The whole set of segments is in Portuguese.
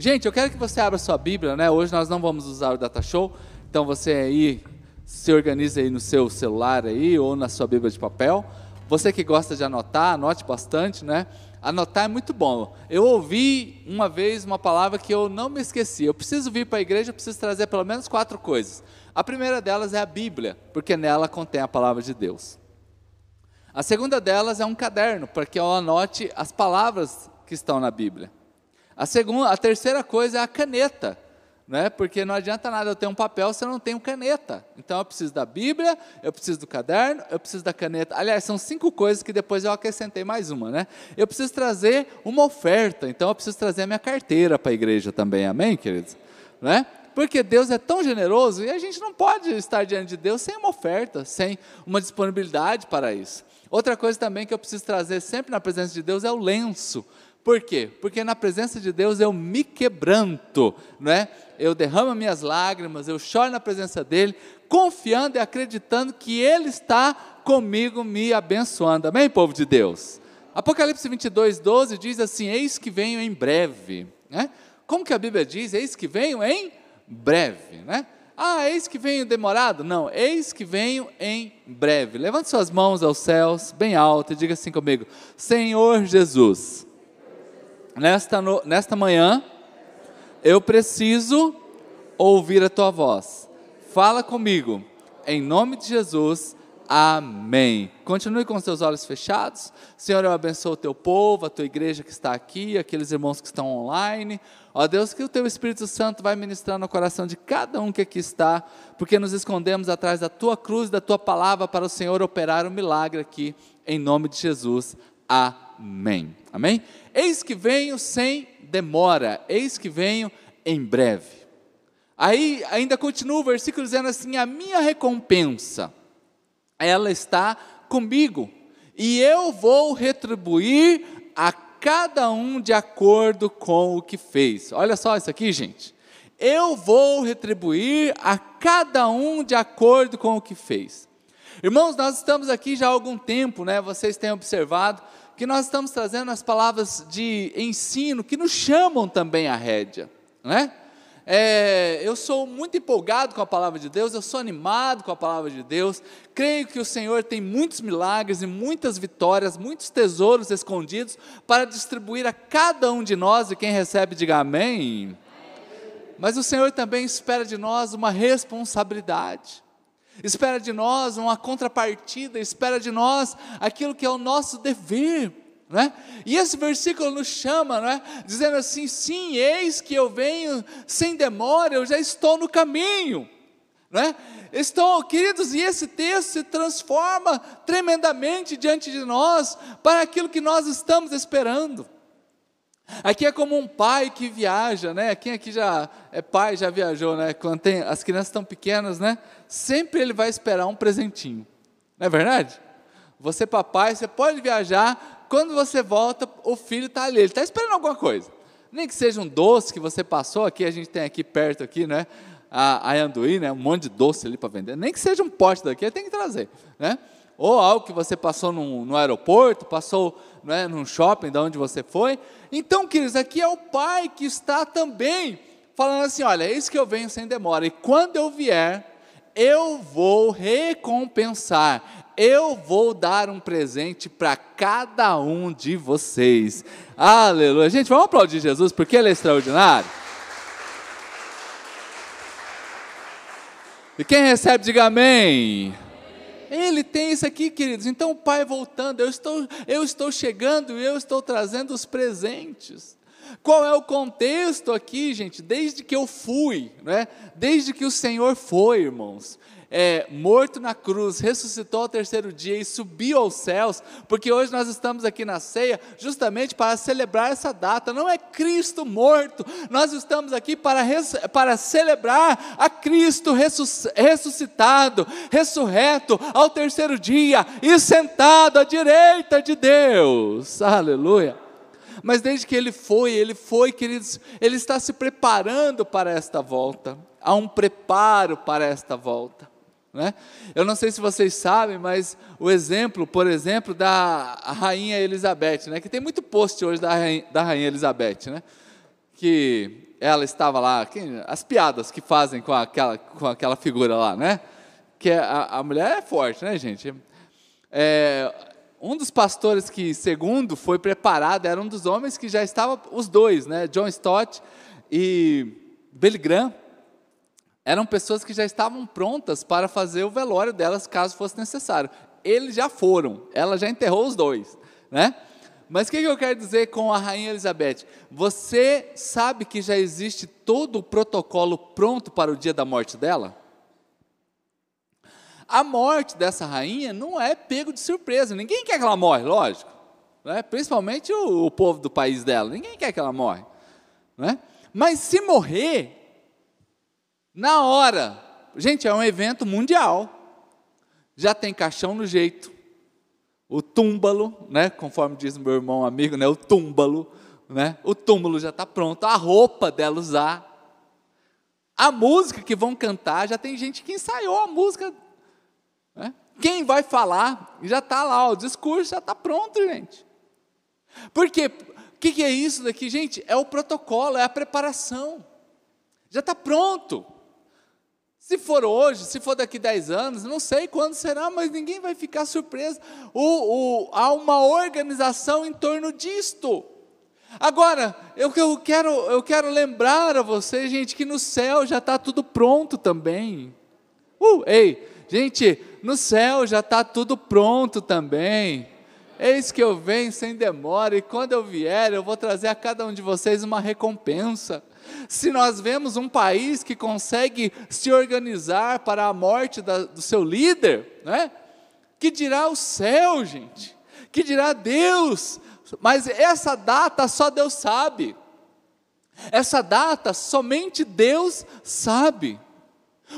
Gente, eu quero que você abra sua Bíblia, né? Hoje nós não vamos usar o Data Show, então você aí se organiza aí no seu celular aí ou na sua Bíblia de papel. Você que gosta de anotar, anote bastante, né? Anotar é muito bom. Eu ouvi uma vez uma palavra que eu não me esqueci. Eu preciso vir para a igreja, eu preciso trazer pelo menos quatro coisas. A primeira delas é a Bíblia, porque nela contém a palavra de Deus. A segunda delas é um caderno, para que eu anote as palavras que estão na Bíblia. A, segunda, a terceira coisa é a caneta, né? porque não adianta nada eu ter um papel se eu não tenho caneta. Então eu preciso da Bíblia, eu preciso do caderno, eu preciso da caneta. Aliás, são cinco coisas que depois eu acrescentei mais uma. Né? Eu preciso trazer uma oferta, então eu preciso trazer a minha carteira para a igreja também, amém, queridos? Né? Porque Deus é tão generoso e a gente não pode estar diante de Deus sem uma oferta, sem uma disponibilidade para isso. Outra coisa também que eu preciso trazer sempre na presença de Deus é o lenço. Por quê? Porque na presença de Deus eu me quebranto, não é? Eu derramo minhas lágrimas, eu choro na presença dele, confiando e acreditando que ele está comigo me abençoando. Amém, povo de Deus? Apocalipse 22, 12 diz assim: Eis que venho em breve. Né? Como que a Bíblia diz? Eis que venho em breve, né? Ah, eis que venho demorado? Não, eis que venho em breve. Levante suas mãos aos céus, bem alto, e diga assim comigo: Senhor Jesus, nesta, no, nesta manhã, eu preciso ouvir a tua voz. Fala comigo, em nome de Jesus. Amém. Continue com seus olhos fechados. Senhor, eu abençoo o teu povo, a tua igreja que está aqui, aqueles irmãos que estão online. Ó Deus, que o teu Espírito Santo vai ministrar no coração de cada um que aqui está, porque nos escondemos atrás da tua cruz, da tua palavra, para o Senhor operar um milagre aqui, em nome de Jesus. Amém. Amém? Eis que venho sem demora, eis que venho em breve. Aí ainda continua o versículo dizendo assim: a minha recompensa ela está comigo, e eu vou retribuir a cada um de acordo com o que fez. Olha só isso aqui, gente. Eu vou retribuir a cada um de acordo com o que fez. Irmãos, nós estamos aqui já há algum tempo, né? Vocês têm observado que nós estamos trazendo as palavras de ensino que nos chamam também a rédea, né? É, eu sou muito empolgado com a palavra de Deus, eu sou animado com a palavra de Deus, creio que o Senhor tem muitos milagres e muitas vitórias, muitos tesouros escondidos para distribuir a cada um de nós, e quem recebe, diga amém. Mas o Senhor também espera de nós uma responsabilidade, espera de nós uma contrapartida, espera de nós aquilo que é o nosso dever. Né? E esse versículo nos chama, né? dizendo assim: sim, eis que eu venho sem demora, eu já estou no caminho. Né? Estou, queridos, e esse texto se transforma tremendamente diante de nós para aquilo que nós estamos esperando. Aqui é como um pai que viaja, né? Quem aqui já é pai, já viajou, né? Quando tem, as crianças estão pequenas, né? Sempre ele vai esperar um presentinho. Não é verdade? Você, papai, você pode viajar, quando você volta, o filho está ali, ele está esperando alguma coisa. Nem que seja um doce que você passou aqui, a gente tem aqui perto aqui, né? A, a Anduí, né? Um monte de doce ali para vender. Nem que seja um pote daqui, tem que trazer, né? Ou algo que você passou no, no aeroporto, passou né, num shopping, de onde você foi. Então, queridos, aqui é o pai que está também falando assim: olha, é isso que eu venho sem demora. E quando eu vier, eu vou recompensar, eu vou dar um presente para cada um de vocês. Aleluia. Gente, vamos aplaudir Jesus porque ele é extraordinário. E quem recebe, diga amém. Ele tem isso aqui, queridos. Então, o Pai voltando, eu estou, eu estou chegando e eu estou trazendo os presentes. Qual é o contexto aqui, gente? Desde que eu fui, né? desde que o Senhor foi, irmãos é, morto na cruz, ressuscitou ao terceiro dia e subiu aos céus, porque hoje nós estamos aqui na ceia justamente para celebrar essa data. Não é Cristo morto, nós estamos aqui para, para celebrar a Cristo ressuscitado, ressurreto ao terceiro dia e sentado à direita de Deus. Aleluia mas desde que ele foi, ele foi, queridos, ele está se preparando para esta volta. Há um preparo para esta volta. Né? Eu não sei se vocês sabem, mas o exemplo, por exemplo, da Rainha Elizabeth, né? que tem muito post hoje da Rainha, da Rainha Elizabeth, né? que ela estava lá, quem, as piadas que fazem com aquela, com aquela figura lá, né? Que é, a, a mulher é forte, né, gente? É, um dos pastores que, segundo, foi preparado, era um dos homens que já estava, os dois, né? John Stott e Billy Graham, eram pessoas que já estavam prontas para fazer o velório delas, caso fosse necessário. Eles já foram, ela já enterrou os dois, né? Mas o que eu quero dizer com a Rainha Elizabeth? Você sabe que já existe todo o protocolo pronto para o dia da morte dela? A morte dessa rainha não é pego de surpresa. Ninguém quer que ela morre, lógico. Né? Principalmente o, o povo do país dela. Ninguém quer que ela morre. Né? Mas se morrer, na hora, gente, é um evento mundial. Já tem caixão no jeito o túmbalo, né? Conforme diz meu irmão amigo, né? O túmbalo, né? O túmulo já está pronto, a roupa dela usar, a música que vão cantar, já tem gente que ensaiou a música. Né? Quem vai falar já está lá, o discurso já está pronto, gente. Porque o que, que é isso daqui, gente? É o protocolo, é a preparação. Já está pronto. Se for hoje, se for daqui 10 anos, não sei quando será, mas ninguém vai ficar surpreso. O, o, há uma organização em torno disto. Agora, eu, eu, quero, eu quero lembrar a vocês, gente, que no céu já está tudo pronto também. Uh, ei, gente, no céu já está tudo pronto também. Eis que eu venho sem demora, e quando eu vier, eu vou trazer a cada um de vocês uma recompensa. Se nós vemos um país que consegue se organizar para a morte da, do seu líder, né? que dirá o céu, gente? Que dirá Deus? Mas essa data só Deus sabe. Essa data somente Deus sabe.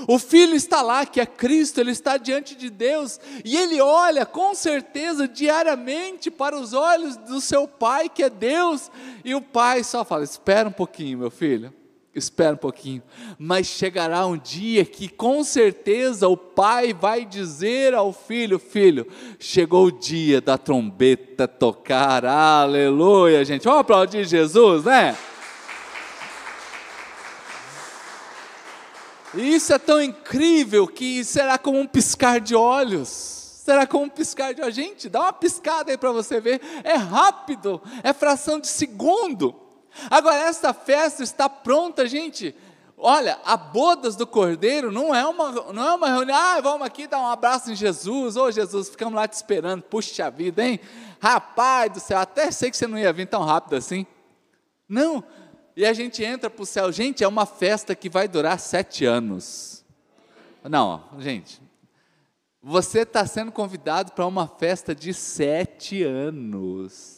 O filho está lá, que é Cristo, ele está diante de Deus, e ele olha com certeza diariamente para os olhos do seu pai, que é Deus, e o pai só fala: Espera um pouquinho, meu filho, espera um pouquinho. Mas chegará um dia que com certeza o pai vai dizer ao filho: Filho, chegou o dia da trombeta tocar, aleluia, gente. Vamos aplaudir Jesus, né? Isso é tão incrível que será como um piscar de olhos. Será como um piscar de olhos. Gente, dá uma piscada aí para você ver. É rápido, é fração de segundo. Agora, esta festa está pronta, gente. Olha, a bodas do Cordeiro não é uma, não é uma reunião, ah, vamos aqui dar um abraço em Jesus, ô oh, Jesus, ficamos lá te esperando, puxa vida, hein? Rapaz do céu, até sei que você não ia vir tão rápido assim. Não, e a gente entra para o céu. Gente, é uma festa que vai durar sete anos. Não, gente, você está sendo convidado para uma festa de sete anos.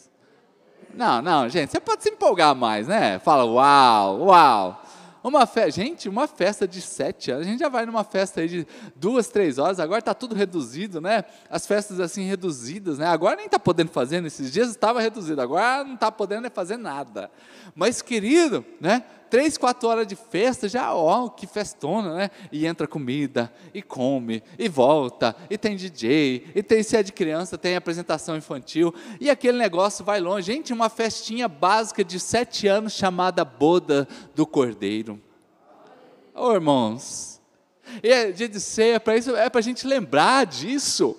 Não, não, gente, você pode se empolgar mais, né? Fala, uau, uau. Uma festa, gente, uma festa de sete anos, a gente já vai numa festa aí de duas, três horas, agora está tudo reduzido, né? As festas assim reduzidas, né? Agora nem está podendo fazer, nesses dias estava reduzido, agora não está podendo fazer nada. Mas, querido, né? Três, quatro horas de festa, já, ó, que festona, né? E entra comida, e come, e volta, e tem DJ, e tem, se é de criança, tem apresentação infantil, e aquele negócio vai longe. Gente, uma festinha básica de sete anos chamada Boda do Cordeiro. Ô, irmãos, e é dia de ceia, para isso, é para a gente lembrar disso,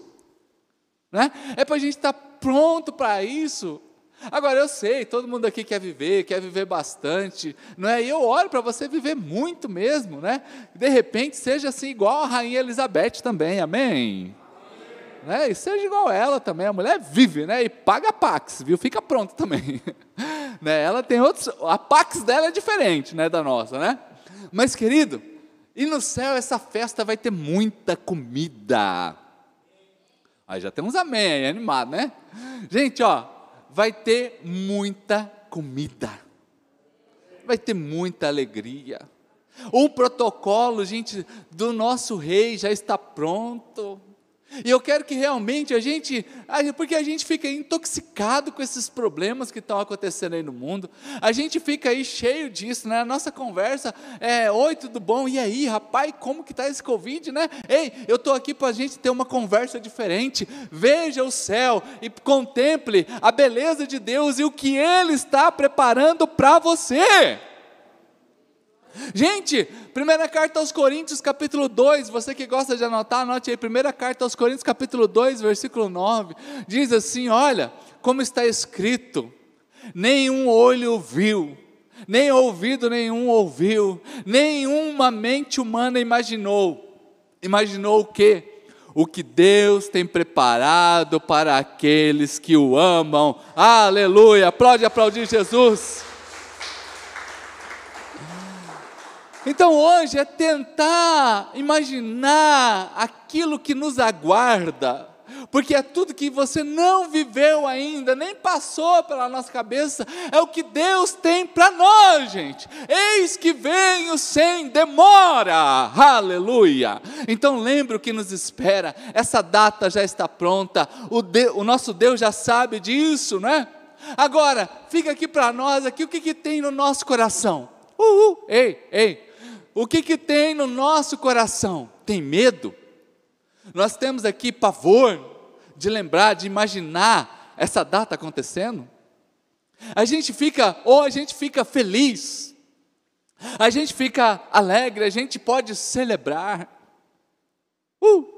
né? É para a gente estar tá pronto para isso. Agora eu sei, todo mundo aqui quer viver, quer viver bastante, não é? E eu oro para você viver muito mesmo, né? De repente seja assim igual a rainha Elizabeth também, amém? Né? E seja igual ela também, a mulher vive, né? E paga a Pax, viu? Fica pronto também. né? Ela tem outros, a Pax dela é diferente, né, da nossa, né? Mas querido, e no céu essa festa vai ter muita comida. Aí já tem uns amém aí, animado, né? Gente, ó, vai ter muita comida, vai ter muita alegria. O protocolo, gente, do nosso rei já está pronto. E eu quero que realmente a gente, porque a gente fica intoxicado com esses problemas que estão acontecendo aí no mundo, a gente fica aí cheio disso, né? A nossa conversa é: Oi, tudo bom? E aí, rapaz, como que está esse Covid, né? Ei, eu estou aqui para a gente ter uma conversa diferente. Veja o céu e contemple a beleza de Deus e o que Ele está preparando para você. Gente, primeira carta aos Coríntios, capítulo 2, você que gosta de anotar, anote aí, primeira carta aos Coríntios, capítulo 2, versículo 9, diz assim: olha, como está escrito, nenhum olho viu, nem ouvido nenhum ouviu, nenhuma mente humana imaginou. Imaginou o quê? O que Deus tem preparado para aqueles que o amam. Aleluia! Aplaude, aplaudir Jesus. Então hoje é tentar imaginar aquilo que nos aguarda porque é tudo que você não viveu ainda, nem passou pela nossa cabeça, é o que Deus tem para nós, gente. Eis que venho sem demora, aleluia. Então lembre o que nos espera, essa data já está pronta, o, o nosso Deus já sabe disso, não é? Agora, fica aqui para nós, aqui o que, que tem no nosso coração? Uhul, ei, ei, o que, que tem no nosso coração? Tem medo? Nós temos aqui pavor, de lembrar, de imaginar essa data acontecendo? A gente fica, ou a gente fica feliz, a gente fica alegre, a gente pode celebrar. Uh!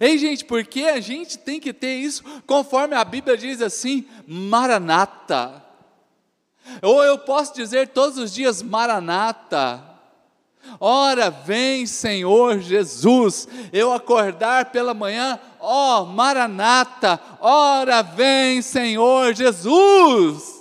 Ei, gente, porque a gente tem que ter isso, conforme a Bíblia diz assim, Maranata. Ou eu posso dizer todos os dias, Maranata. Ora vem, Senhor Jesus, eu acordar pela manhã, ó Maranata, ora vem, Senhor Jesus.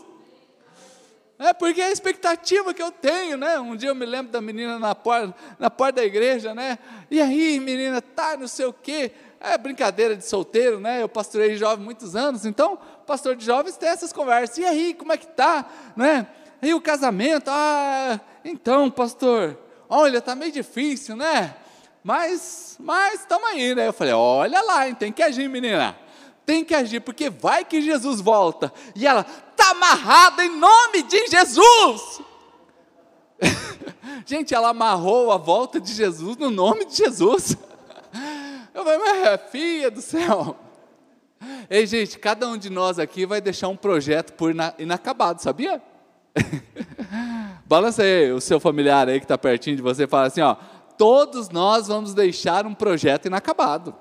É porque é a expectativa que eu tenho, né? Um dia eu me lembro da menina na porta, na porta da igreja, né? E aí, menina, tá, não sei o quê. É brincadeira de solteiro, né? Eu pastorei jovem muitos anos, então, pastor de jovens tem essas conversas. E aí, como é que tá, né? E o casamento? Ah, então, pastor, olha, está meio difícil, né? Mas, mas estamos aí, né? Eu falei, olha lá, hein? tem que agir, menina. Tem que agir, porque vai que Jesus volta. E ela, está amarrada em nome de Jesus. Gente, ela amarrou a volta de Jesus no nome de Jesus. Eu falei, mas é filha do céu. Ei, gente, cada um de nós aqui vai deixar um projeto por inacabado, sabia? Balança aí o seu familiar aí que está pertinho de você e fala assim: ó, todos nós vamos deixar um projeto inacabado.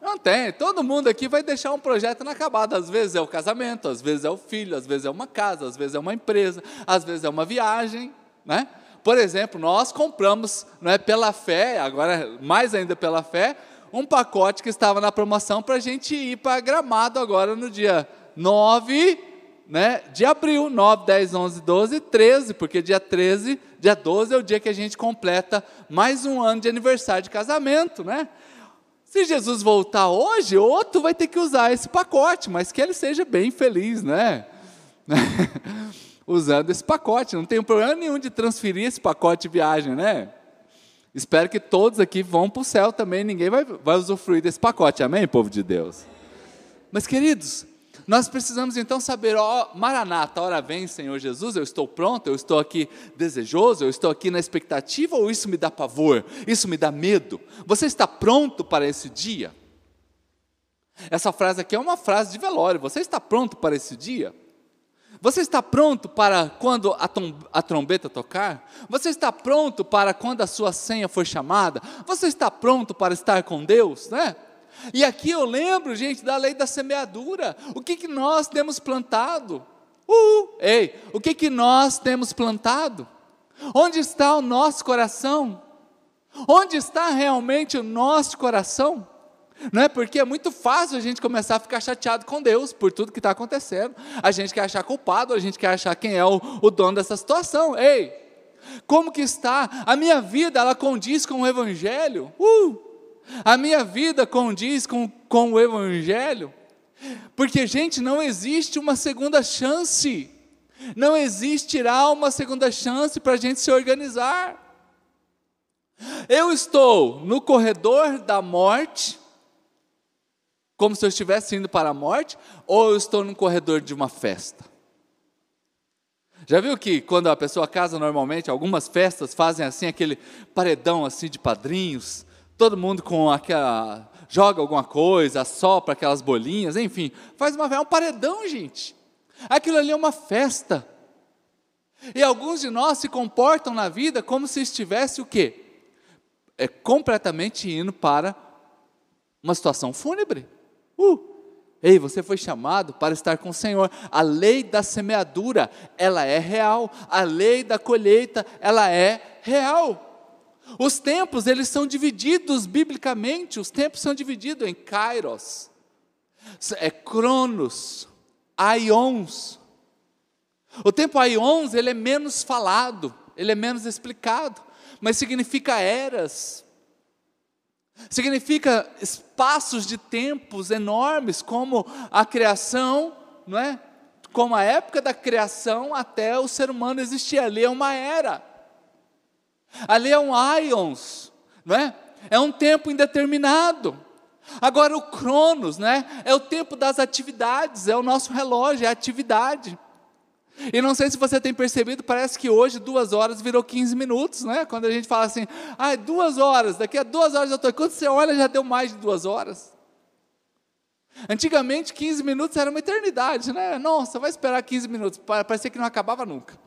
Não tem, todo mundo aqui vai deixar um projeto inacabado. Às vezes é o casamento, às vezes é o filho, às vezes é uma casa, às vezes é uma empresa, às vezes é uma viagem, né? Por exemplo, nós compramos, não é pela fé, agora mais ainda pela fé, um pacote que estava na promoção para a gente ir para Gramado agora no dia 9 né, de abril, 9, 10, 11, 12, 13, porque dia 13, dia 12 é o dia que a gente completa mais um ano de aniversário de casamento, né? Se Jesus voltar hoje, outro vai ter que usar esse pacote, mas que ele seja bem feliz, né? Usando esse pacote, não tem problema nenhum de transferir esse pacote de viagem, né? Espero que todos aqui vão para o céu também, ninguém vai, vai usufruir desse pacote, amém, povo de Deus? Mas, queridos, nós precisamos então saber, ó, Maranata, hora vem, Senhor Jesus, eu estou pronto, eu estou aqui desejoso, eu estou aqui na expectativa, ou isso me dá pavor, isso me dá medo? Você está pronto para esse dia? Essa frase aqui é uma frase de velório, você está pronto para esse dia? Você está pronto para quando a, a, trombeta tocar? Você está pronto para quando a sua senha for chamada? Você está pronto para estar com Deus, né? E aqui eu lembro, gente, da lei da semeadura. O que, que nós temos plantado? Uh, ei, o que, que nós temos plantado? Onde está o nosso coração? Onde está realmente o nosso coração? Não é porque é muito fácil a gente começar a ficar chateado com Deus por tudo que está acontecendo. A gente quer achar culpado, a gente quer achar quem é o, o dono dessa situação. Ei, como que está? A minha vida, ela condiz com o Evangelho? Uh, a minha vida condiz com, com o Evangelho? Porque, gente, não existe uma segunda chance. Não existirá uma segunda chance para a gente se organizar. Eu estou no corredor da morte, como se eu estivesse indo para a morte, ou eu estou no corredor de uma festa? Já viu que quando a pessoa casa normalmente, algumas festas fazem assim aquele paredão assim de padrinhos, todo mundo com aquela. joga alguma coisa, sopra aquelas bolinhas, enfim, faz uma, é um paredão, gente. Aquilo ali é uma festa. E alguns de nós se comportam na vida como se estivesse o quê? É completamente indo para uma situação fúnebre. Uh, ei, você foi chamado para estar com o Senhor. A lei da semeadura, ela é real. A lei da colheita, ela é real. Os tempos, eles são divididos biblicamente, os tempos são divididos em kairos, é cronos, aions. O tempo aions, ele é menos falado, ele é menos explicado, mas significa eras, significa espaços de tempos enormes, como a criação, não é? Como a época da criação até o ser humano existir, ali é uma era. Ali é um ions, não é? É um tempo indeterminado. Agora o Cronos, né? É o tempo das atividades, é o nosso relógio, é a atividade. E não sei se você tem percebido, parece que hoje duas horas virou 15 minutos, né? Quando a gente fala assim, ah, duas horas, daqui a duas horas eu estou. Quando você olha, já deu mais de duas horas. Antigamente, 15 minutos era uma eternidade, né? Nossa, vai esperar 15 minutos, parecia que não acabava nunca.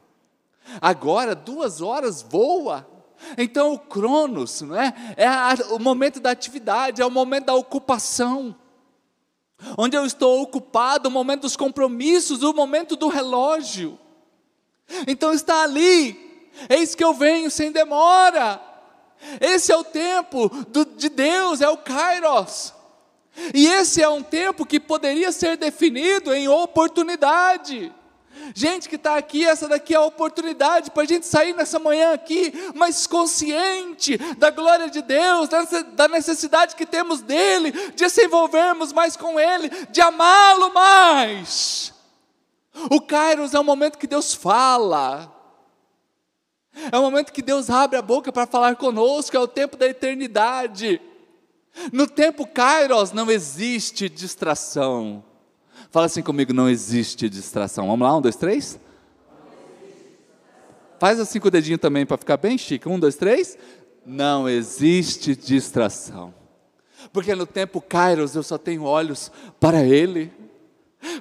Agora, duas horas voa. Então, o Cronos não é? é a, o momento da atividade, é o momento da ocupação. Onde eu estou ocupado, o momento dos compromissos, o momento do relógio. Então, está ali. Eis que eu venho sem demora. Esse é o tempo do, de Deus, é o Kairos. E esse é um tempo que poderia ser definido em oportunidade. Gente que está aqui, essa daqui é a oportunidade para a gente sair nessa manhã aqui, mais consciente da glória de Deus, da necessidade que temos dEle, de se envolvermos mais com Ele, de amá-lo mais. O Kairos é o momento que Deus fala, é o momento que Deus abre a boca para falar conosco, é o tempo da eternidade. No tempo Kairos não existe distração. Fala assim comigo: não existe distração. Vamos lá, um, dois, três? Faz assim com o dedinho também para ficar bem chique. Um, dois, três. Não existe distração. Porque no tempo Kairos eu só tenho olhos para Ele.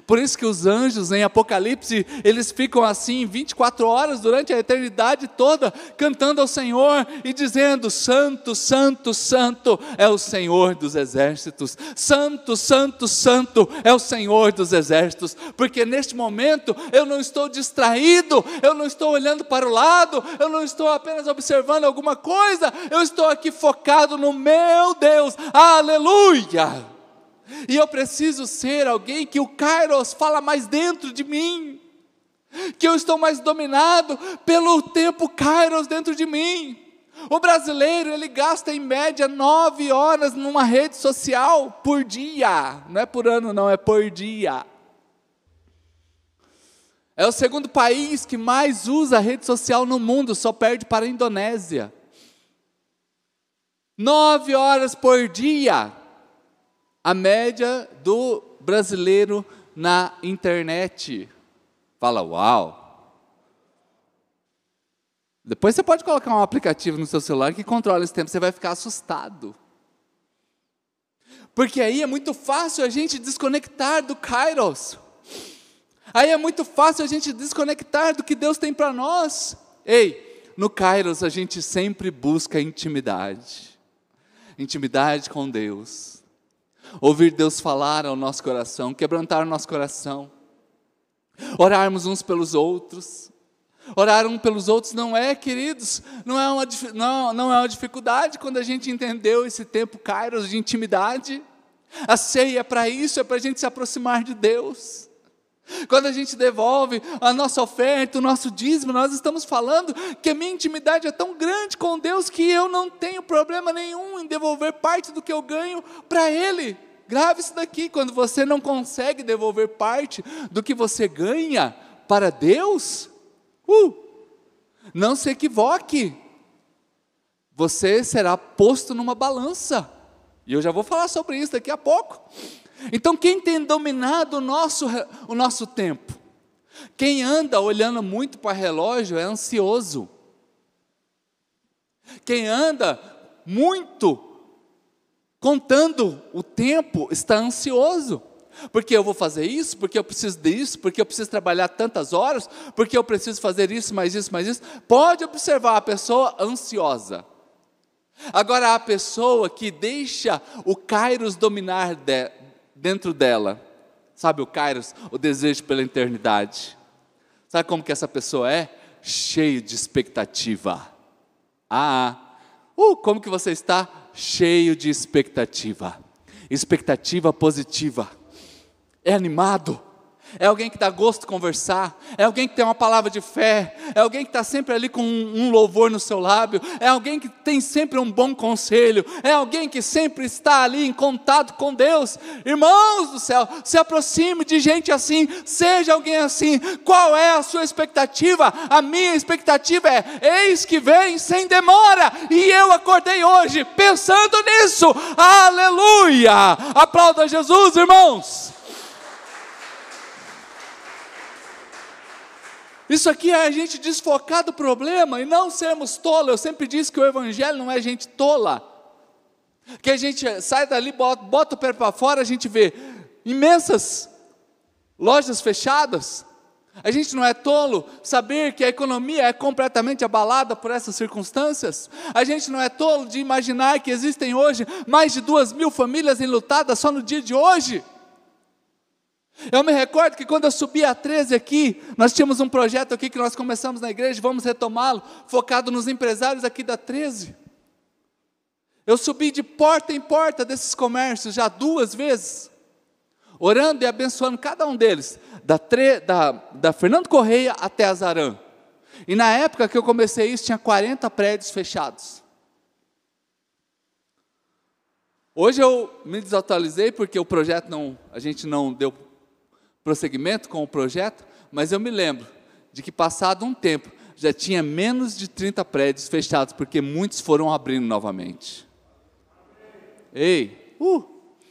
Por isso que os anjos em Apocalipse, eles ficam assim 24 horas durante a eternidade toda, cantando ao Senhor e dizendo: Santo, Santo, Santo é o Senhor dos exércitos. Santo, Santo, Santo é o Senhor dos exércitos. Porque neste momento eu não estou distraído, eu não estou olhando para o lado, eu não estou apenas observando alguma coisa, eu estou aqui focado no meu Deus. Aleluia! E eu preciso ser alguém que o Kairos fala mais dentro de mim. Que eu estou mais dominado pelo tempo Kairos dentro de mim. O brasileiro, ele gasta em média nove horas numa rede social por dia. Não é por ano, não, é por dia. É o segundo país que mais usa rede social no mundo, só perde para a Indonésia. Nove horas por dia a média do brasileiro na internet. Fala, uau! Depois você pode colocar um aplicativo no seu celular que controla esse tempo, você vai ficar assustado. Porque aí é muito fácil a gente desconectar do Kairos. Aí é muito fácil a gente desconectar do que Deus tem para nós. Ei, no Kairos a gente sempre busca intimidade. Intimidade com Deus ouvir Deus falar ao nosso coração, quebrantar o nosso coração, orarmos uns pelos outros. Orar um pelos outros não é, queridos, não é uma, não, não é uma dificuldade quando a gente entendeu esse tempo kairos de intimidade. A ceia é para isso, é para a gente se aproximar de Deus. Quando a gente devolve a nossa oferta, o nosso dízimo, nós estamos falando que a minha intimidade é tão grande com Deus que eu não tenho problema nenhum em devolver parte do que eu ganho para Ele. Grave isso daqui, quando você não consegue devolver parte do que você ganha para Deus, uh, não se equivoque, você será posto numa balança, e eu já vou falar sobre isso daqui a pouco. Então, quem tem dominado o nosso, o nosso tempo? Quem anda olhando muito para relógio é ansioso. Quem anda muito contando o tempo está ansioso. Porque eu vou fazer isso, porque eu preciso disso, porque eu preciso trabalhar tantas horas, porque eu preciso fazer isso, mais isso, mais isso. Pode observar a pessoa ansiosa. Agora, a pessoa que deixa o Kairos dominar de, dentro dela, sabe o Kairos, o desejo pela eternidade. Sabe como que essa pessoa é? Cheio de expectativa. Ah, uh, como que você está? Cheio de expectativa. Expectativa positiva é animado, é alguém que dá gosto de conversar, é alguém que tem uma palavra de fé, é alguém que está sempre ali com um, um, louvor no seu lábio, é alguém que tem sempre um bom conselho, é alguém que sempre está ali em contato com Deus. Irmãos do céu, se aproxime de gente assim, seja alguém assim. Qual é a sua expectativa? A minha expectativa é: eis que vem sem demora, e eu acordei hoje pensando nisso. Aleluia! Aplauda Jesus, irmãos. Isso aqui é a gente desfocar do problema e não sermos tolos. Eu sempre disse que o Evangelho não é gente tola. Que a gente sai dali, bota, bota o pé para fora, a gente vê imensas lojas fechadas. A gente não é tolo saber que a economia é completamente abalada por essas circunstâncias. A gente não é tolo de imaginar que existem hoje mais de duas mil famílias enlutadas só no dia de hoje. Eu me recordo que quando eu subi a 13 aqui, nós tínhamos um projeto aqui que nós começamos na igreja, vamos retomá-lo, focado nos empresários aqui da 13. Eu subi de porta em porta desses comércios já duas vezes, orando e abençoando cada um deles, da, tre, da, da Fernando Correia até Azarã. E na época que eu comecei isso, tinha 40 prédios fechados. Hoje eu me desatualizei porque o projeto não, a gente não deu prosseguimento com o projeto, mas eu me lembro de que passado um tempo já tinha menos de 30 prédios fechados, porque muitos foram abrindo novamente. Ei, uh,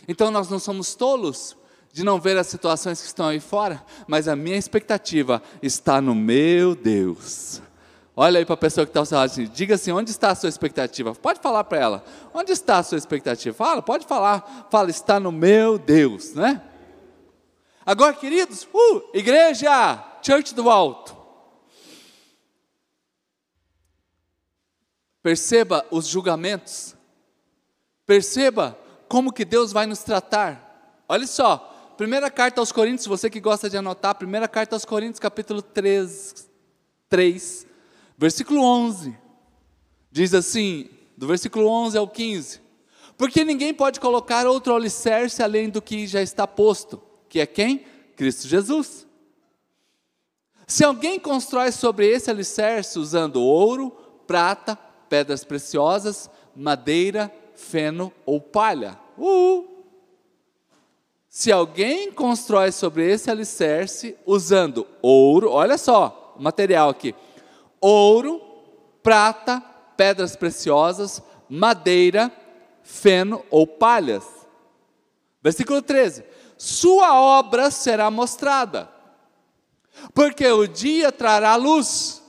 então nós não somos tolos de não ver as situações que estão aí fora, mas a minha expectativa está no meu Deus. Olha aí para a pessoa que está ao seu lado, assim, diga assim, onde está a sua expectativa? Pode falar para ela, onde está a sua expectativa? Fala, pode falar, fala, está no meu Deus, né? Agora, queridos, uh, igreja, church do alto. Perceba os julgamentos. Perceba como que Deus vai nos tratar. Olha só, primeira carta aos Coríntios, você que gosta de anotar, primeira carta aos Coríntios, capítulo 3, 3 versículo 11. Diz assim, do versículo 11 ao 15: Porque ninguém pode colocar outro alicerce além do que já está posto que é quem? Cristo Jesus. Se alguém constrói sobre esse alicerce usando ouro, prata, pedras preciosas, madeira, feno ou palha. Uh! Se alguém constrói sobre esse alicerce usando ouro, olha só o material aqui: ouro, prata, pedras preciosas, madeira, feno ou palhas. Versículo 13: sua obra será mostrada. Porque o dia trará luz,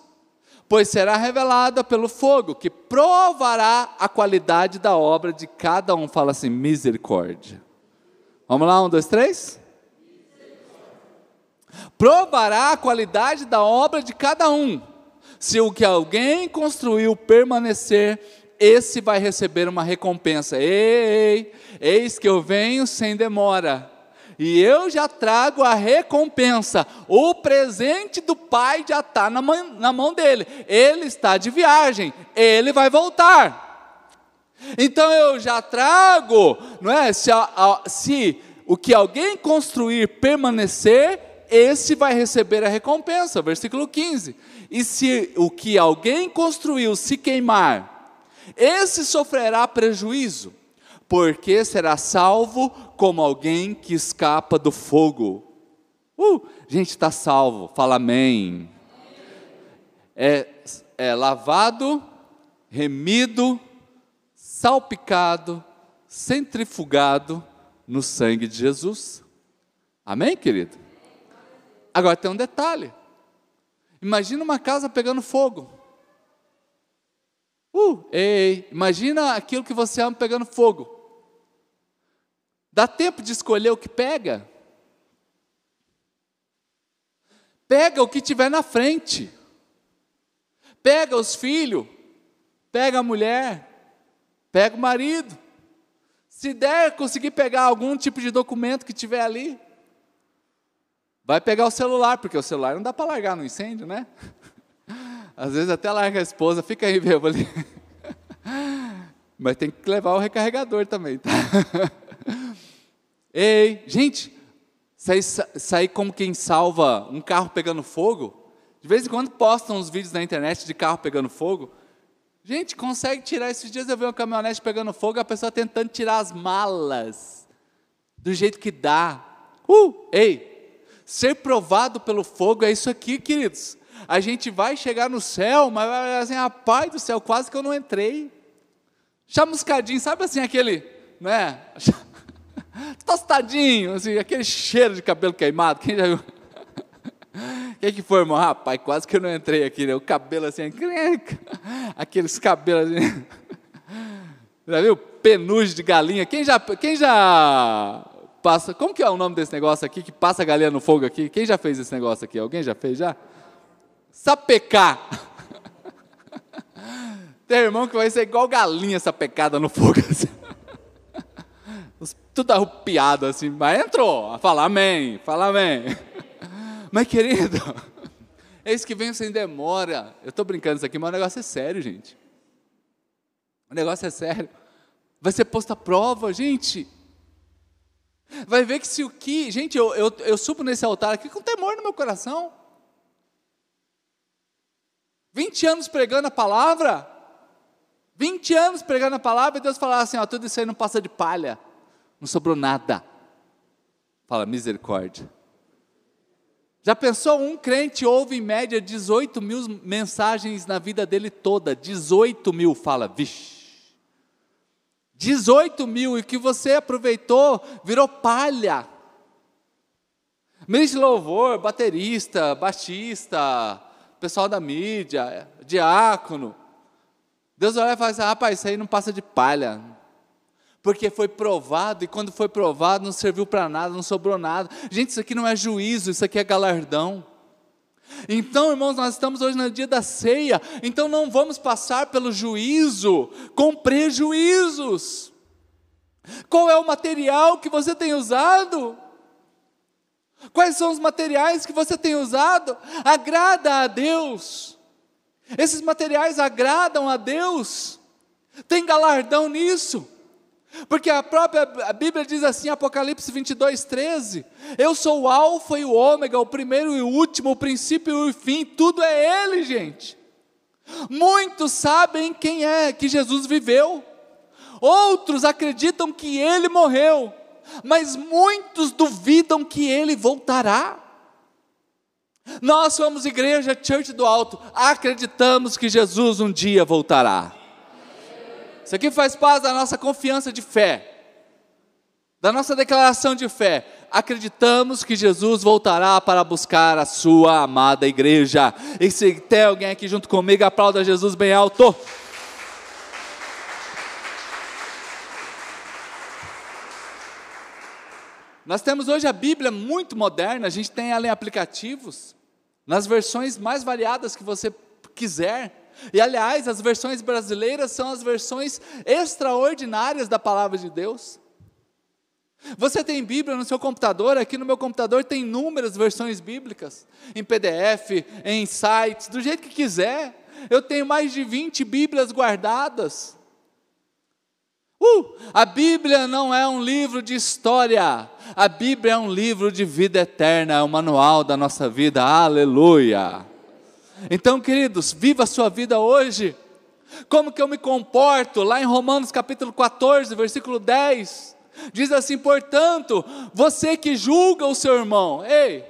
pois será revelada pelo fogo, que provará a qualidade da obra de cada um. Fala assim: misericórdia. Vamos lá, um, dois, três? Provará a qualidade da obra de cada um. Se o que alguém construiu permanecer, esse vai receber uma recompensa. Ei, ei, eis que eu venho sem demora e eu já trago a recompensa. O presente do pai já está na, na mão dele. Ele está de viagem, ele vai voltar. Então eu já trago, não é? Se, a, se o que alguém construir permanecer, esse vai receber a recompensa. Versículo 15. E se o que alguém construiu se queimar, esse sofrerá prejuízo porque será salvo como alguém que escapa do fogo. Uh, gente, está salvo, fala amém. É, é lavado, remido, salpicado, centrifugado no sangue de Jesus. Amém, querido? Agora tem um detalhe. Imagina uma casa pegando fogo. Uh, ei, imagina aquilo que você ama pegando fogo. Dá tempo de escolher o que pega? Pega o que tiver na frente. Pega os filhos, pega a mulher, pega o marido. Se der, conseguir pegar algum tipo de documento que tiver ali, vai pegar o celular, porque o celular não dá para largar no incêndio, né? Às vezes até larga a esposa, fica aí bêbado ali. Mas tem que levar o recarregador também, tá? Ei, gente, sair, sair como quem salva um carro pegando fogo. De vez em quando postam uns vídeos na internet de carro pegando fogo. Gente, consegue tirar. Esses dias eu vi uma caminhonete pegando fogo, a pessoa tentando tirar as malas do jeito que dá. Uh, ei, ser provado pelo fogo é isso aqui, queridos. A gente vai chegar no céu, mas vai assim, pai do céu, quase que eu não entrei. Chamuscadinho, sabe assim, aquele, né? Tostadinho, assim, aquele cheiro de cabelo queimado. Quem já viu? Quem que foi, irmão? Rapaz, quase que eu não entrei aqui, né? O cabelo assim, aqueles cabelos assim. Já viu? Penugem de galinha. Quem já, quem já passa. Como que é o nome desse negócio aqui que passa a galinha no fogo aqui? Quem já fez esse negócio aqui? Alguém já fez já? Sapecar. Tem irmão que vai ser igual galinha sapecada no fogo. Assim. Tudo arrupiado assim, mas entrou. Fala amém, fala amém. Mas querido, eis que vem sem demora. Eu estou brincando isso aqui, mas o negócio é sério, gente. O negócio é sério. Vai ser posto à prova, gente. Vai ver que se o que. Gente, eu, eu, eu subo nesse altar aqui com temor no meu coração. 20 anos pregando a palavra. 20 anos pregando a palavra e Deus falar assim: ó, tudo isso aí não passa de palha. Não sobrou nada. Fala, misericórdia. Já pensou, um crente ouve em média 18 mil mensagens na vida dele toda. 18 mil, fala, vixe. 18 mil, e que você aproveitou, virou palha. Ministro de louvor, baterista, baixista, pessoal da mídia, diácono. Deus olha e fala assim, rapaz, isso aí não passa de palha porque foi provado, e quando foi provado não serviu para nada, não sobrou nada. Gente, isso aqui não é juízo, isso aqui é galardão. Então, irmãos, nós estamos hoje no dia da ceia, então não vamos passar pelo juízo com prejuízos. Qual é o material que você tem usado? Quais são os materiais que você tem usado? Agrada a Deus. Esses materiais agradam a Deus. Tem galardão nisso. Porque a própria Bíblia diz assim, Apocalipse 22, 13: Eu sou o Alfa e o Ômega, o primeiro e o último, o princípio e o fim, tudo é Ele, gente. Muitos sabem quem é que Jesus viveu, outros acreditam que Ele morreu, mas muitos duvidam que Ele voltará. Nós somos igreja Church do Alto, acreditamos que Jesus um dia voltará. Isso aqui faz parte da nossa confiança de fé, da nossa declaração de fé. Acreditamos que Jesus voltará para buscar a sua amada igreja. E se tem alguém aqui junto comigo, aplauda Jesus bem alto. Nós temos hoje a Bíblia muito moderna, a gente tem ela em aplicativos, nas versões mais variadas que você quiser. E aliás, as versões brasileiras são as versões extraordinárias da palavra de Deus. Você tem Bíblia no seu computador? Aqui no meu computador tem inúmeras versões bíblicas, em PDF, em sites, do jeito que quiser. Eu tenho mais de 20 Bíblias guardadas. Uh, a Bíblia não é um livro de história, a Bíblia é um livro de vida eterna, é o manual da nossa vida, aleluia. Então, queridos, viva a sua vida hoje. Como que eu me comporto? Lá em Romanos capítulo 14, versículo 10, diz assim: portanto, você que julga o seu irmão, ei,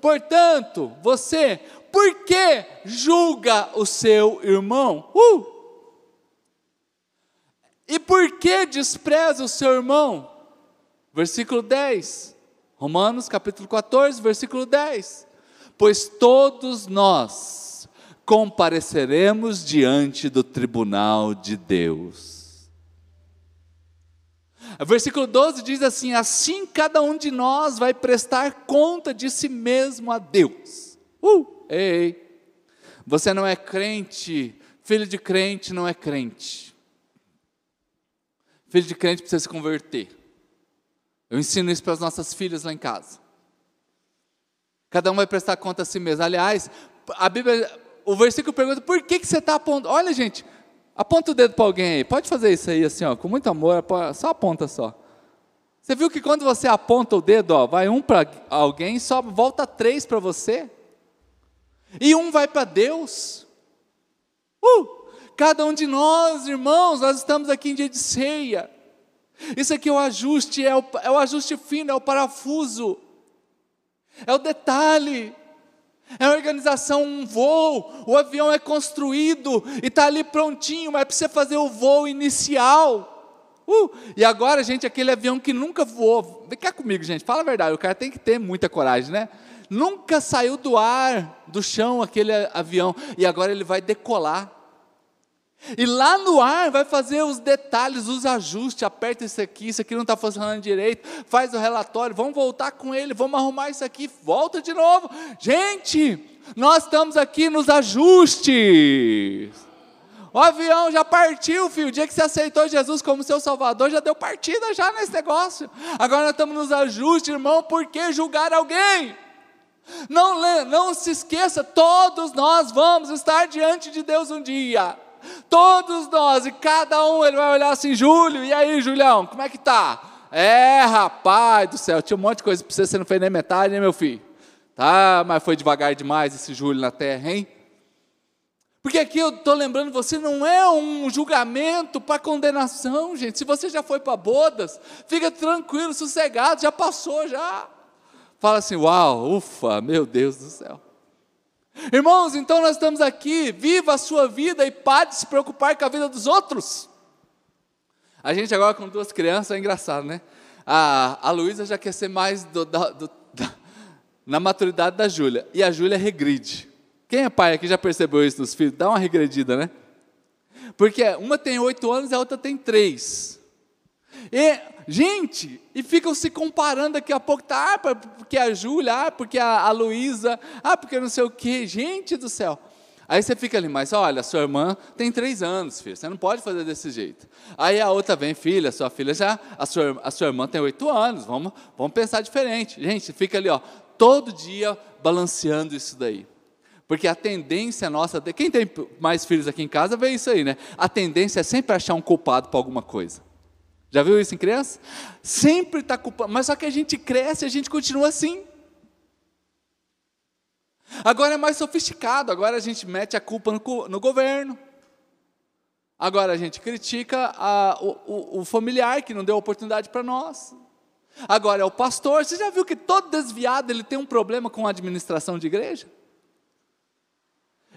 portanto, você, por que julga o seu irmão? Uh! E por que despreza o seu irmão? Versículo 10, Romanos capítulo 14, versículo 10. Pois todos nós, compareceremos diante do tribunal de Deus. O versículo 12 diz assim: Assim cada um de nós vai prestar conta de si mesmo a Deus. Uh, ei, você não é crente, filho de crente não é crente. Filho de crente precisa se converter. Eu ensino isso para as nossas filhas lá em casa. Cada um vai prestar conta a si mesmo. Aliás, a Bíblia, o versículo pergunta: por que, que você está apontando? Olha, gente, aponta o dedo para alguém aí. Pode fazer isso aí, assim, ó, com muito amor, só aponta só. Você viu que quando você aponta o dedo, ó, vai um para alguém, só volta três para você. E um vai para Deus. Uh! Cada um de nós, irmãos, nós estamos aqui em dia de ceia. Isso aqui é o ajuste, é o, é o ajuste fino, é o parafuso, é o detalhe, é a organização, um voo. O avião é construído e está ali prontinho, mas precisa fazer o voo inicial. Uh, e agora, gente, aquele avião que nunca voou, vem cá comigo, gente, fala a verdade, o cara tem que ter muita coragem, né? Nunca saiu do ar, do chão, aquele avião, e agora ele vai decolar. E lá no ar vai fazer os detalhes, os ajustes, aperta isso aqui, isso aqui não está funcionando direito, faz o relatório, vamos voltar com ele, vamos arrumar isso aqui, volta de novo. Gente, nós estamos aqui nos ajustes. O avião já partiu, filho. O dia que você aceitou Jesus como seu Salvador, já deu partida já nesse negócio. Agora nós estamos nos ajustes, irmão, por que julgar alguém? Não, não se esqueça, todos nós vamos estar diante de Deus um dia. Todos nós, e cada um ele vai olhar assim, Júlio, e aí, Julião, como é que tá? É, rapaz do céu, tinha um monte de coisa para você, você não fez nem metade, né, meu filho? Tá, mas foi devagar demais esse Júlio na terra, hein? Porque aqui eu estou lembrando, você não é um julgamento para condenação, gente. Se você já foi para bodas, fica tranquilo, sossegado, já passou, já. Fala assim, uau, ufa, meu Deus do céu. Irmãos, então nós estamos aqui, viva a sua vida e pare de se preocupar com a vida dos outros. A gente agora com duas crianças é engraçado, né? A, a Luísa já quer ser mais do, do, da, na maturidade da Júlia, e a Júlia regride. Quem é pai aqui já percebeu isso nos filhos? Dá uma regredida, né? Porque uma tem oito anos e a outra tem três. E, gente, e ficam se comparando daqui a pouco, tá, ah, porque a Júlia, ah, porque a, a Luísa, ah, porque não sei o quê. Gente do céu. Aí você fica ali, mas olha, sua irmã tem três anos, filho, você não pode fazer desse jeito. Aí a outra vem, filha, sua filha já, a sua, a sua irmã tem oito anos, vamos, vamos pensar diferente. Gente, fica ali, ó, todo dia balanceando isso daí. Porque a tendência nossa, quem tem mais filhos aqui em casa vê isso aí, né? A tendência é sempre achar um culpado para alguma coisa. Já viu isso em criança? Sempre está culpando, mas só que a gente cresce e a gente continua assim. Agora é mais sofisticado, agora a gente mete a culpa no, no governo. Agora a gente critica a, o, o, familiar que não deu oportunidade para nós. Agora é o pastor. Você já viu que todo desviado ele tem um problema com a administração de igreja?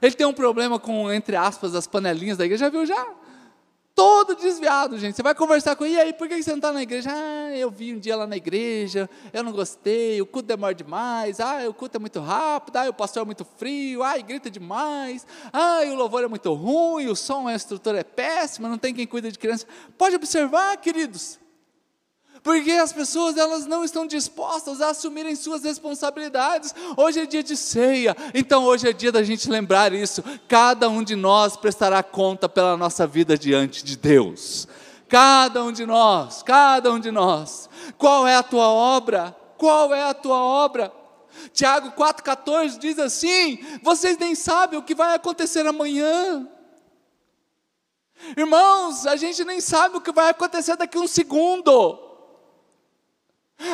Ele tem um problema com, entre aspas, as panelinhas da igreja. Já viu já? Todo desviado, gente. Você vai conversar com ele, e aí, por que você não está na igreja? Ah, eu vi um dia lá na igreja, eu não gostei, o culto demora demais, ah, o culto é muito rápido, ah, o pastor é muito frio, ah, grita demais, ah, o louvor é muito ruim, o som, a estrutura é péssima, não tem quem cuida de criança. Pode observar, queridos, porque as pessoas elas não estão dispostas a assumirem suas responsabilidades. Hoje é dia de ceia, então hoje é dia da gente lembrar isso. Cada um de nós prestará conta pela nossa vida diante de Deus. Cada um de nós, cada um de nós. Qual é a tua obra? Qual é a tua obra? Tiago 4,14 diz assim: vocês nem sabem o que vai acontecer amanhã. Irmãos, a gente nem sabe o que vai acontecer daqui a um segundo.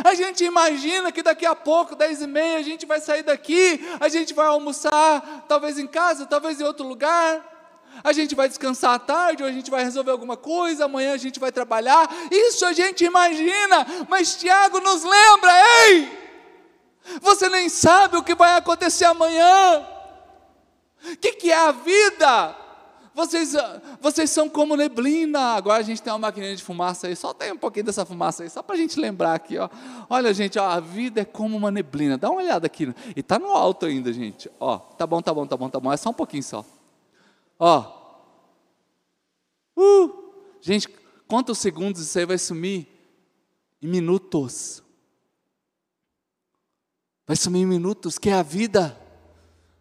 A gente imagina que daqui a pouco, dez e meia, a gente vai sair daqui, a gente vai almoçar, talvez em casa, talvez em outro lugar. A gente vai descansar à tarde, ou a gente vai resolver alguma coisa, amanhã a gente vai trabalhar. Isso a gente imagina, mas Tiago nos lembra: ei, você nem sabe o que vai acontecer amanhã. O que, que é a vida? Vocês, ah, vocês são como neblina. Agora a gente tem uma maquininha de fumaça aí. Só tem um pouquinho dessa fumaça aí, só para a gente lembrar aqui. Ó. Olha, gente, ó, a vida é como uma neblina. Dá uma olhada aqui. E está no alto ainda, gente. Ó, tá bom, tá bom, tá bom, tá bom. É só um pouquinho só. Ó. Uh, gente, quantos segundos isso aí vai sumir? Em minutos. Vai sumir em minutos, que é a vida.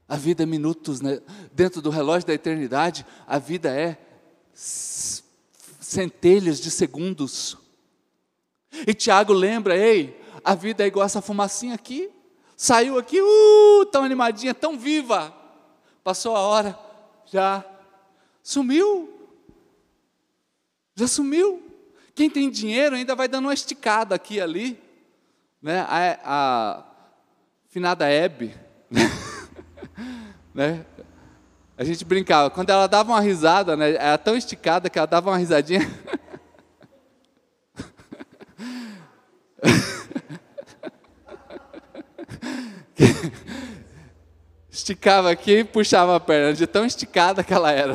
A vida é minutos, né? dentro do relógio da eternidade, a vida é centelhas de segundos. E Tiago lembra, ei, a vida é igual essa fumacinha aqui. Saiu aqui, uh, tão animadinha, tão viva. Passou a hora, já sumiu. Já sumiu. Quem tem dinheiro ainda vai dando uma esticada aqui e ali. Né? A, a finada Hebe, né? A gente brincava, quando ela dava uma risada, né, era tão esticada que ela dava uma risadinha. Esticava aqui e puxava a perna, de tão esticada que ela era.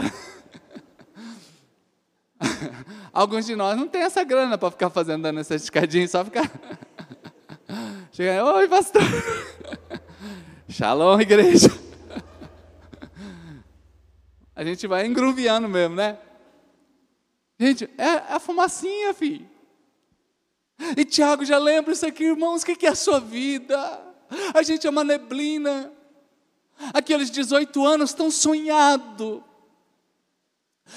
Alguns de nós não tem essa grana para ficar fazendo dando essa esticadinha, só ficar. Chega, oi pastor. Shalom, igreja. A gente vai engruviando mesmo, né? Gente, é, é a fumacinha, filho. E Tiago já lembra isso aqui, irmãos, o que é a sua vida? A gente é uma neblina. Aqueles 18 anos tão sonhado.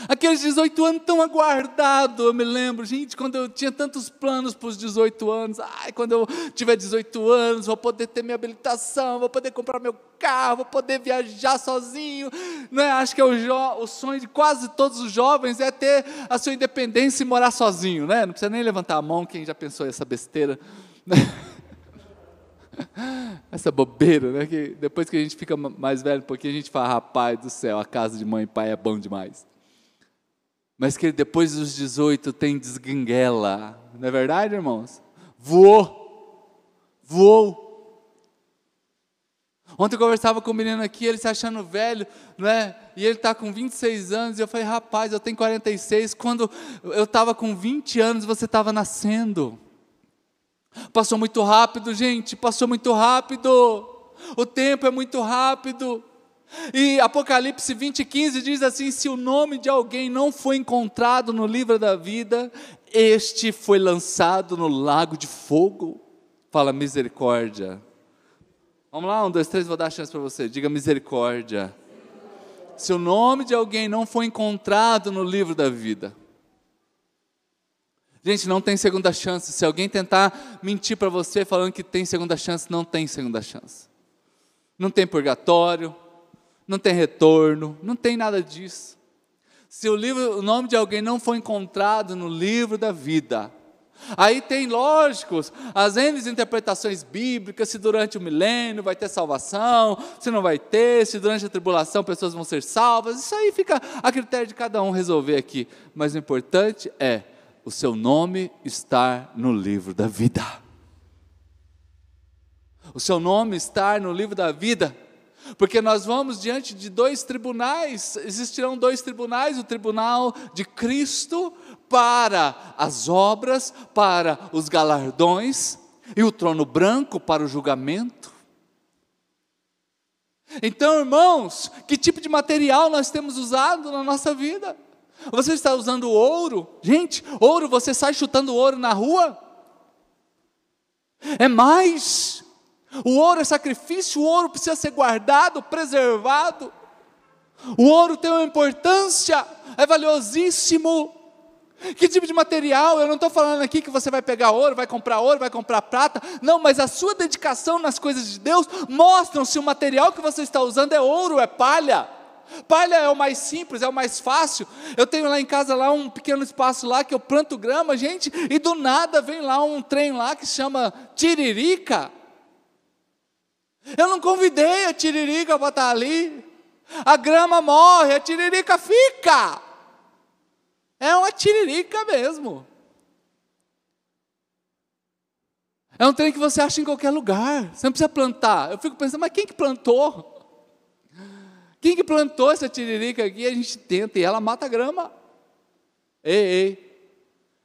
Aqueles 18 anos tão aguardado, eu me lembro, gente, quando eu tinha tantos planos para os 18 anos. Ai, quando eu tiver 18 anos, vou poder ter minha habilitação, vou poder comprar meu carro, vou poder viajar sozinho. Não é? Acho que é o, o sonho de quase todos os jovens é ter a sua independência e morar sozinho, né? Não precisa nem levantar a mão quem já pensou essa besteira. Né? Essa bobeira, né? Que depois que a gente fica mais velho, porque a gente fala, rapaz do céu, a casa de mãe e pai é bom demais. Mas que depois dos 18 tem desguinguela, não é verdade, irmãos? Voou, voou. Ontem eu conversava com um menino aqui, ele se achando velho, né? E ele está com 26 anos, e eu falei, rapaz, eu tenho 46. Quando eu estava com 20 anos, você estava nascendo. Passou muito rápido, gente, passou muito rápido. O tempo é muito rápido. E Apocalipse 20, 15 diz assim: se o nome de alguém não foi encontrado no livro da vida, este foi lançado no lago de fogo. Fala misericórdia. Vamos lá, um, dois, três, vou dar a chance para você. Diga misericórdia. Se o nome de alguém não foi encontrado no livro da vida, Gente, não tem segunda chance. Se alguém tentar mentir para você falando que tem segunda chance, não tem segunda chance. Não tem purgatório, não tem retorno, não tem nada disso. Se o, livro, o nome de alguém não for encontrado no livro da vida, aí tem, lógicos, as N interpretações bíblicas, se durante o milênio vai ter salvação, se não vai ter, se durante a tribulação pessoas vão ser salvas, isso aí fica a critério de cada um resolver aqui. Mas o importante é o seu nome estar no livro da vida. O seu nome estar no livro da vida porque nós vamos diante de dois tribunais, existirão dois tribunais: o tribunal de Cristo para as obras, para os galardões, e o trono branco para o julgamento. Então, irmãos, que tipo de material nós temos usado na nossa vida? Você está usando ouro? Gente, ouro, você sai chutando ouro na rua? É mais. O ouro é sacrifício, o ouro precisa ser guardado, preservado. O ouro tem uma importância, é valiosíssimo. Que tipo de material? Eu não estou falando aqui que você vai pegar ouro, vai comprar ouro, vai comprar prata. Não, mas a sua dedicação nas coisas de Deus mostram se o material que você está usando é ouro, é palha. Palha é o mais simples, é o mais fácil. Eu tenho lá em casa lá um pequeno espaço lá que eu planto grama, gente, e do nada vem lá um trem lá que chama tiririca. Eu não convidei a tiririca para estar ali. A grama morre, a tiririca fica. É uma tiririca mesmo. É um trem que você acha em qualquer lugar. Você não precisa plantar. Eu fico pensando, mas quem que plantou? Quem que plantou essa tiririca aqui? A gente tenta e ela mata a grama. Ei, ei.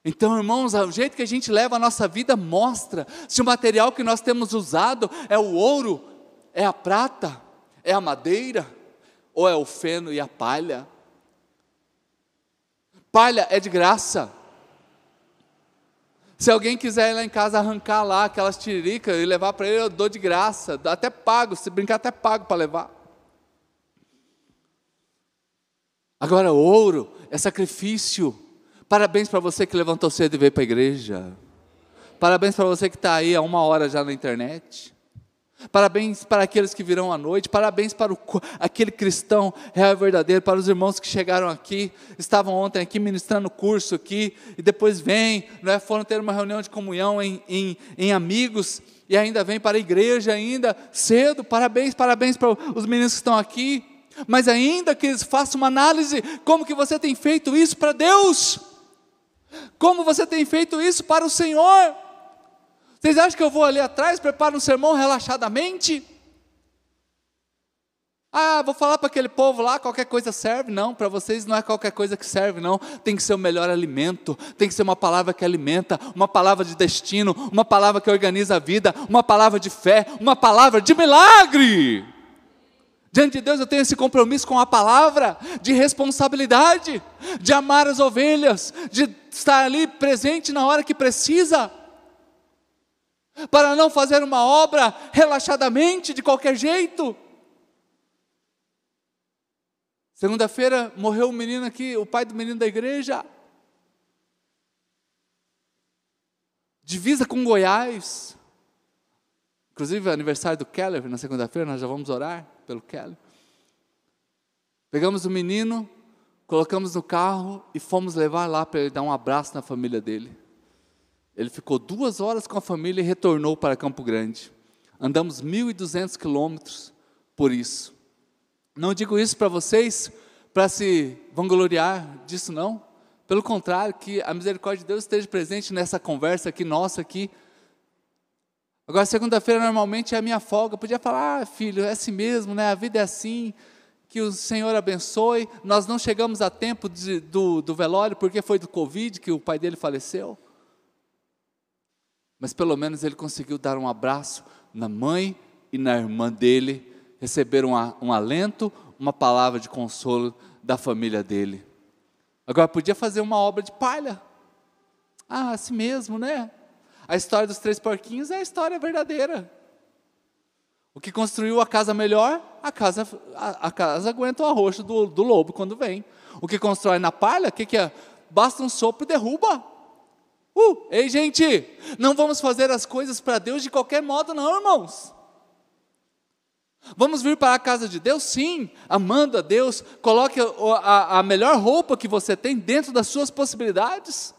Então, irmãos, o jeito que a gente leva a nossa vida mostra se o material que nós temos usado é o ouro é a prata? É a madeira? Ou é o feno e a palha? Palha é de graça. Se alguém quiser ir lá em casa arrancar lá aquelas tiriricas e levar para ele, eu dou de graça, até pago, se brincar até pago para levar. Agora, ouro é sacrifício. Parabéns para você que levantou cedo e veio para a igreja. Parabéns para você que está aí há uma hora já na internet. Parabéns para aqueles que virão à noite, parabéns para o, aquele cristão real e verdadeiro, para os irmãos que chegaram aqui, estavam ontem aqui ministrando curso aqui, e depois vêm, é? foram ter uma reunião de comunhão em, em, em amigos, e ainda vêm para a igreja ainda cedo, parabéns, parabéns para os meninos que estão aqui, mas ainda que eles façam uma análise, como que você tem feito isso para Deus? Como você tem feito isso para o Senhor? Vocês acham que eu vou ali atrás, preparo um sermão relaxadamente? Ah, vou falar para aquele povo lá, qualquer coisa serve. Não, para vocês não é qualquer coisa que serve, não. Tem que ser o melhor alimento, tem que ser uma palavra que alimenta, uma palavra de destino, uma palavra que organiza a vida, uma palavra de fé, uma palavra de milagre. Diante de Deus eu tenho esse compromisso com a palavra, de responsabilidade, de amar as ovelhas, de estar ali presente na hora que precisa para não fazer uma obra relaxadamente, de qualquer jeito. Segunda-feira morreu um menino aqui, o pai do menino da igreja. Divisa com Goiás. Inclusive é aniversário do Keller, na segunda-feira, nós já vamos orar pelo Keller. Pegamos o menino, colocamos no carro e fomos levar lá para ele dar um abraço na família dele. Ele ficou duas horas com a família e retornou para Campo Grande. Andamos 1.200 quilômetros por isso. Não digo isso para vocês para se vangloriar disso, não. Pelo contrário, que a misericórdia de Deus esteja presente nessa conversa aqui, nossa aqui. Agora, segunda-feira normalmente é a minha folga. podia falar, ah, filho, é assim mesmo, né? A vida é assim. Que o Senhor abençoe. Nós não chegamos a tempo de, do, do velório porque foi do Covid que o pai dele faleceu mas pelo menos ele conseguiu dar um abraço na mãe e na irmã dele, receber um, um alento, uma palavra de consolo da família dele. Agora, podia fazer uma obra de palha. Ah, assim mesmo, né? A história dos três porquinhos é a história verdadeira. O que construiu a casa melhor, a casa, a, a casa aguenta o arroxo do, do, lobo quando vem. O que constrói na palha, o que, que é? Basta um sopro e derruba. Uh, ei, gente, não vamos fazer as coisas para Deus de qualquer modo, não, irmãos. Vamos vir para a casa de Deus? Sim, amando a Deus. Coloque a, a, a melhor roupa que você tem dentro das suas possibilidades.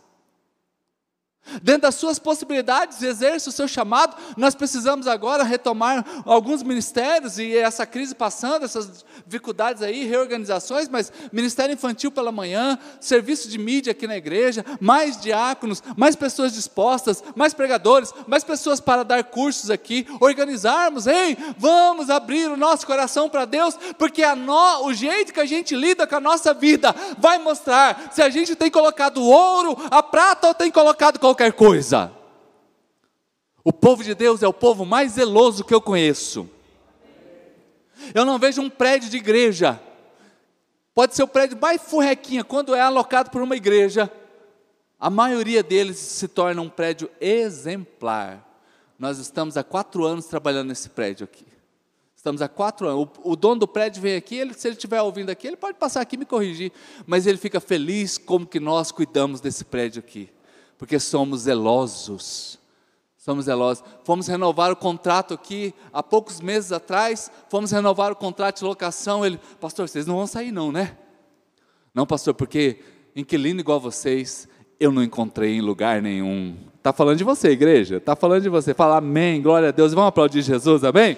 Dentro das suas possibilidades, exerça o seu chamado. Nós precisamos agora retomar alguns ministérios e essa crise passando, essas dificuldades aí, reorganizações, mas ministério infantil pela manhã, serviço de mídia aqui na igreja, mais diáconos, mais pessoas dispostas, mais pregadores, mais pessoas para dar cursos aqui, organizarmos, ei, vamos abrir o nosso coração para Deus, porque no, o jeito que a gente lida com a nossa vida vai mostrar se a gente tem colocado ouro, a prata ou tem colocado qualquer coisa. O povo de Deus é o povo mais zeloso que eu conheço. Eu não vejo um prédio de igreja. Pode ser o prédio mais furrequinha, quando é alocado por uma igreja, a maioria deles se torna um prédio exemplar. Nós estamos há quatro anos trabalhando nesse prédio aqui. Estamos há quatro anos. O, o dono do prédio vem aqui, ele, se ele estiver ouvindo aqui, ele pode passar aqui e me corrigir. Mas ele fica feliz como que nós cuidamos desse prédio aqui porque somos zelosos. Somos zelosos. Fomos renovar o contrato aqui há poucos meses atrás. Fomos renovar o contrato de locação. Ele, pastor, vocês não vão sair, não, né? Não, pastor, porque inquilino igual vocês, eu não encontrei em lugar nenhum. Está falando de você, igreja. Está falando de você. Fala amém, glória a Deus. Vamos aplaudir Jesus, amém?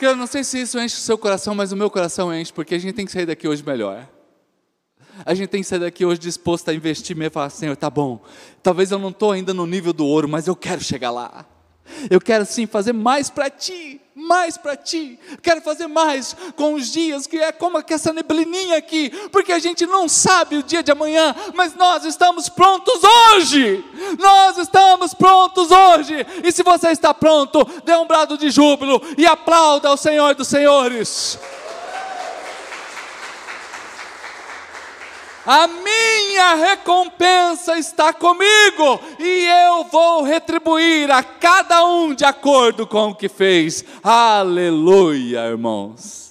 Eu não sei se isso enche o seu coração, mas o meu coração enche, porque a gente tem que sair daqui hoje melhor. A gente tem que sair daqui hoje disposto a investir mesmo e falar, Senhor, tá bom, talvez eu não estou ainda no nível do ouro, mas eu quero chegar lá. Eu quero sim fazer mais para ti, mais para ti. Quero fazer mais com os dias que é como essa neblininha aqui, porque a gente não sabe o dia de amanhã, mas nós estamos prontos hoje. Nós estamos prontos hoje. E se você está pronto, dê um brado de júbilo e aplauda ao Senhor dos Senhores. A minha recompensa está comigo e eu vou retribuir a cada um de acordo com o que fez. Aleluia, irmãos.